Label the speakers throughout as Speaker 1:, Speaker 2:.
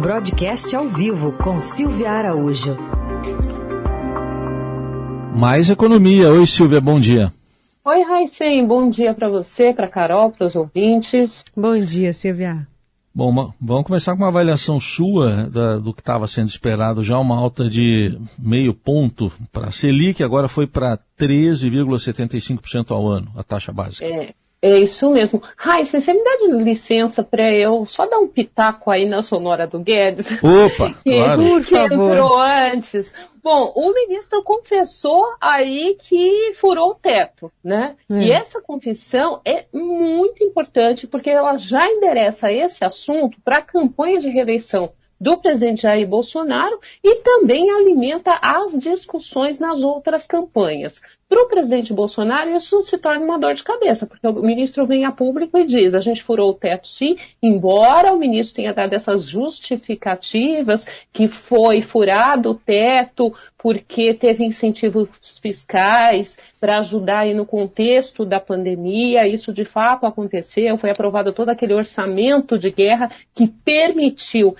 Speaker 1: Broadcast ao vivo com Silvia Araújo.
Speaker 2: Mais economia. Oi, Silvia, bom dia.
Speaker 3: Oi, Raicem, bom dia para você, para Carol, para os ouvintes.
Speaker 4: Bom dia, Silvia.
Speaker 2: Bom, vamos começar com uma avaliação sua da, do que estava sendo esperado já, uma alta de meio ponto para a Selic, agora foi para 13,75% ao ano, a taxa básica.
Speaker 3: É, é isso mesmo. Raíssa, você me dá de licença para eu só dar um pitaco aí na sonora do Guedes?
Speaker 2: Opa, claro.
Speaker 3: Por que entrou antes. Bom, o ministro confessou aí que furou o teto, né? É. E essa confissão é muito importante porque ela já endereça esse assunto para a campanha de reeleição do presidente Jair Bolsonaro e também alimenta as discussões nas outras campanhas. Para o presidente Bolsonaro, isso se torna uma dor de cabeça, porque o ministro vem a público e diz: a gente furou o teto sim, embora o ministro tenha dado essas justificativas que foi furado o teto porque teve incentivos fiscais para ajudar aí no contexto da pandemia, isso de fato aconteceu, foi aprovado todo aquele orçamento de guerra que permitiu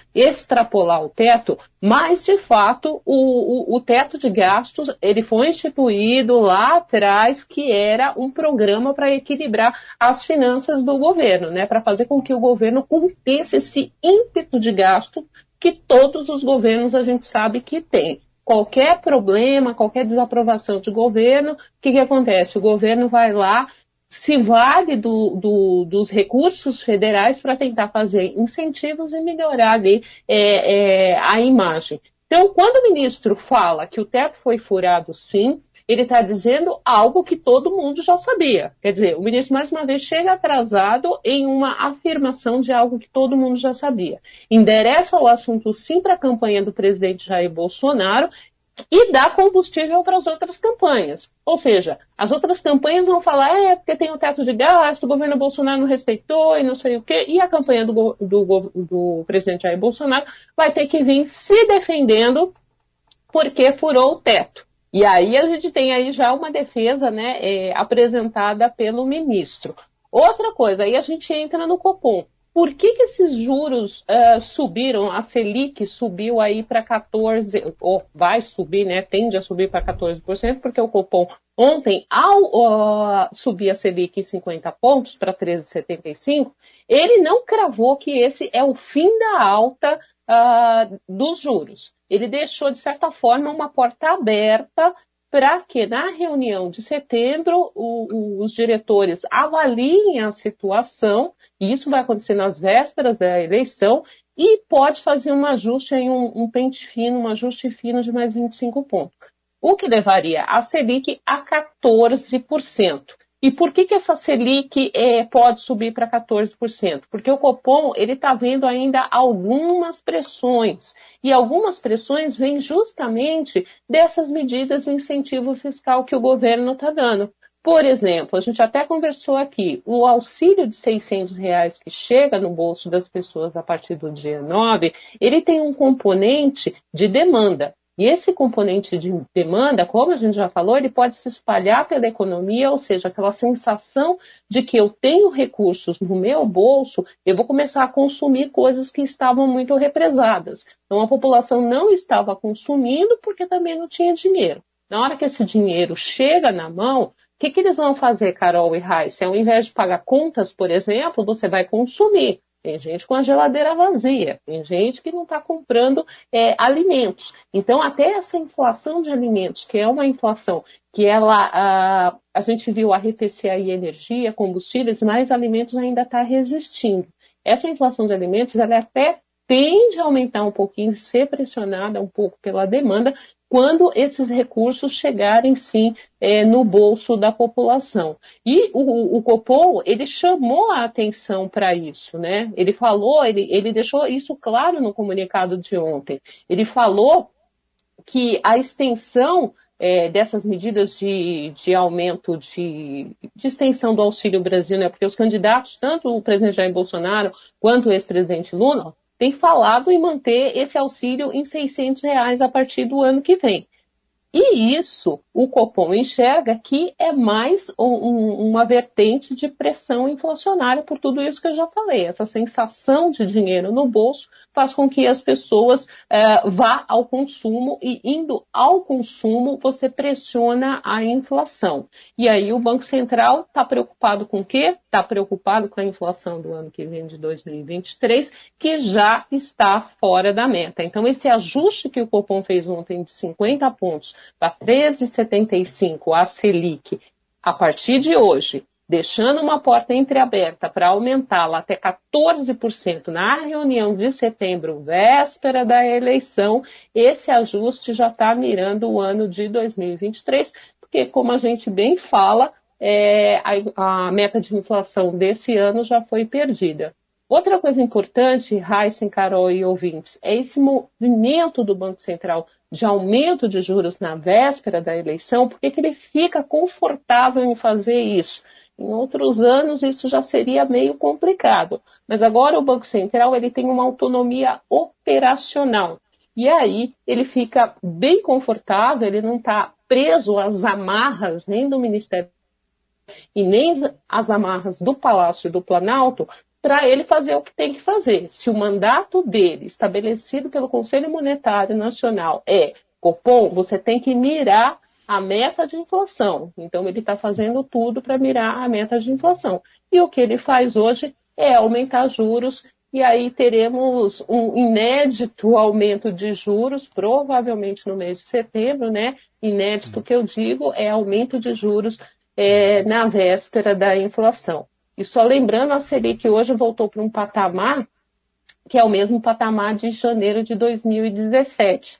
Speaker 3: extrapolar o teto, mas de fato o, o, o teto de gastos ele foi instituído lá atrás que era um programa para equilibrar as finanças do governo, né, para fazer com que o governo contesse esse ímpeto de gasto que todos os governos a gente sabe que tem. Qualquer problema, qualquer desaprovação de governo, o que, que acontece? O governo vai lá, se vale do, do, dos recursos federais para tentar fazer incentivos e melhorar ali é, é, a imagem. Então, quando o ministro fala que o teto foi furado sim, ele está dizendo algo que todo mundo já sabia. Quer dizer, o ministro, mais uma vez, chega atrasado em uma afirmação de algo que todo mundo já sabia. Endereça o assunto sim para a campanha do presidente Jair Bolsonaro e dá combustível para as outras campanhas. Ou seja, as outras campanhas vão falar, é, porque tem o teto de gasto, o governo Bolsonaro não respeitou e não sei o quê, e a campanha do, do, do presidente Jair Bolsonaro vai ter que vir se defendendo porque furou o teto. E aí a gente tem aí já uma defesa né, é, apresentada pelo ministro. Outra coisa, aí a gente entra no Copom. Por que, que esses juros uh, subiram? A Selic subiu aí para 14%, ou vai subir, né? Tende a subir para 14%, porque o Copom ontem, ao uh, subir a Selic em 50 pontos para 13,75, ele não cravou que esse é o fim da alta uh, dos juros ele deixou, de certa forma, uma porta aberta para que na reunião de setembro o, o, os diretores avaliem a situação, e isso vai acontecer nas vésperas da eleição, e pode fazer um ajuste em um, um pente fino, um ajuste fino de mais 25 pontos. O que levaria a Selic a 14%. E por que, que essa Selic é, pode subir para 14%? Porque o Copom ele está vendo ainda algumas pressões. E algumas pressões vêm justamente dessas medidas de incentivo fiscal que o governo está dando. Por exemplo, a gente até conversou aqui, o auxílio de 600 reais que chega no bolso das pessoas a partir do dia 9, ele tem um componente de demanda. E esse componente de demanda, como a gente já falou, ele pode se espalhar pela economia, ou seja, aquela sensação de que eu tenho recursos no meu bolso, eu vou começar a consumir coisas que estavam muito represadas. Então a população não estava consumindo porque também não tinha dinheiro. Na hora que esse dinheiro chega na mão, o que, que eles vão fazer, Carol e Raíssa? Ao invés de pagar contas, por exemplo, você vai consumir. Tem gente com a geladeira vazia, tem gente que não está comprando é, alimentos. Então, até essa inflação de alimentos, que é uma inflação que ela, a, a gente viu arrefecer aí energia, combustíveis, mas alimentos ainda está resistindo. Essa inflação de alimentos, ela até tende a aumentar um pouquinho, ser pressionada um pouco pela demanda, quando esses recursos chegarem sim é, no bolso da população. E o, o, Copom ele chamou a atenção para isso, né? Ele falou, ele, ele deixou isso claro no comunicado de ontem. Ele falou que a extensão é, dessas medidas de, de aumento de, de, extensão do Auxílio Brasil, né? Porque os candidatos, tanto o presidente Jair Bolsonaro quanto o ex-presidente Lula, tem falado em manter esse auxílio em 600 reais a partir do ano que vem. E isso o Copom enxerga que é mais um, uma vertente de pressão inflacionária por tudo isso que eu já falei, essa sensação de dinheiro no bolso, faz com que as pessoas é, vá ao consumo e indo ao consumo você pressiona a inflação. E aí o Banco Central está preocupado com o quê? Está preocupado com a inflação do ano que vem de 2023, que já está fora da meta. Então esse ajuste que o Copom fez ontem de 50 pontos para 13,75 a Selic a partir de hoje deixando uma porta entreaberta para aumentá-la até 14% na reunião de setembro, véspera da eleição, esse ajuste já está mirando o ano de 2023, porque, como a gente bem fala, é, a, a, meta de inflação desse ano já foi perdida. Outra coisa importante, Heisen, Carol e ouvintes, é esse movimento do Banco Central de aumento de juros na véspera da eleição, porque que ele fica confortável em fazer isso? Em outros anos isso já seria meio complicado, mas agora o Banco Central ele tem uma autonomia operacional e aí ele fica bem confortável, ele não está preso às amarras nem do Ministério e nem às amarras do Palácio do Planalto para ele fazer o que tem que fazer. Se o mandato dele, estabelecido pelo Conselho Monetário Nacional, é Copom, você tem que mirar a meta de inflação. Então, ele está fazendo tudo para mirar a meta de inflação. E o que ele faz hoje é aumentar juros, e aí teremos um inédito aumento de juros, provavelmente no mês de setembro, né? Inédito que eu digo é aumento de juros é, na véspera da inflação. E só lembrando, a Selic hoje voltou para um patamar que é o mesmo patamar de janeiro de 2017.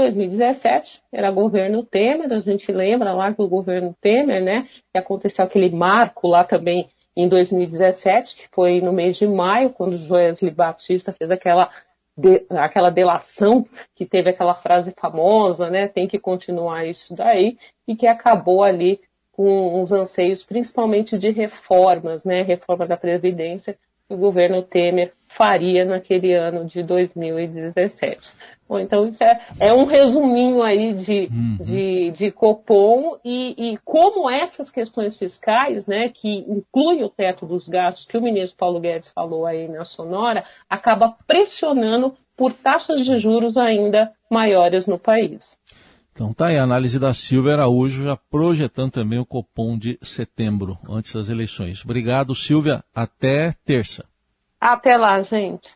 Speaker 3: 2017 era governo Temer, a gente lembra lá que o governo Temer, né, que aconteceu aquele marco lá também em 2017, que foi no mês de maio, quando Joesley Batista fez aquela, de, aquela delação, que teve aquela frase famosa, né, tem que continuar isso daí, e que acabou ali com uns anseios principalmente de reformas, né, reforma da Previdência, que o governo Temer faria naquele ano de 2017. Bom, então isso é, é um resuminho aí de, uhum. de, de Copom e, e, como essas questões fiscais, né, que inclui o teto dos gastos que o ministro Paulo Guedes falou aí na Sonora, acaba pressionando por taxas de juros ainda maiores no país.
Speaker 2: Então tá aí a análise da Silvia Araújo, já projetando também o Copom de setembro, antes das eleições. Obrigado, Silvia. Até terça.
Speaker 3: Até lá, gente.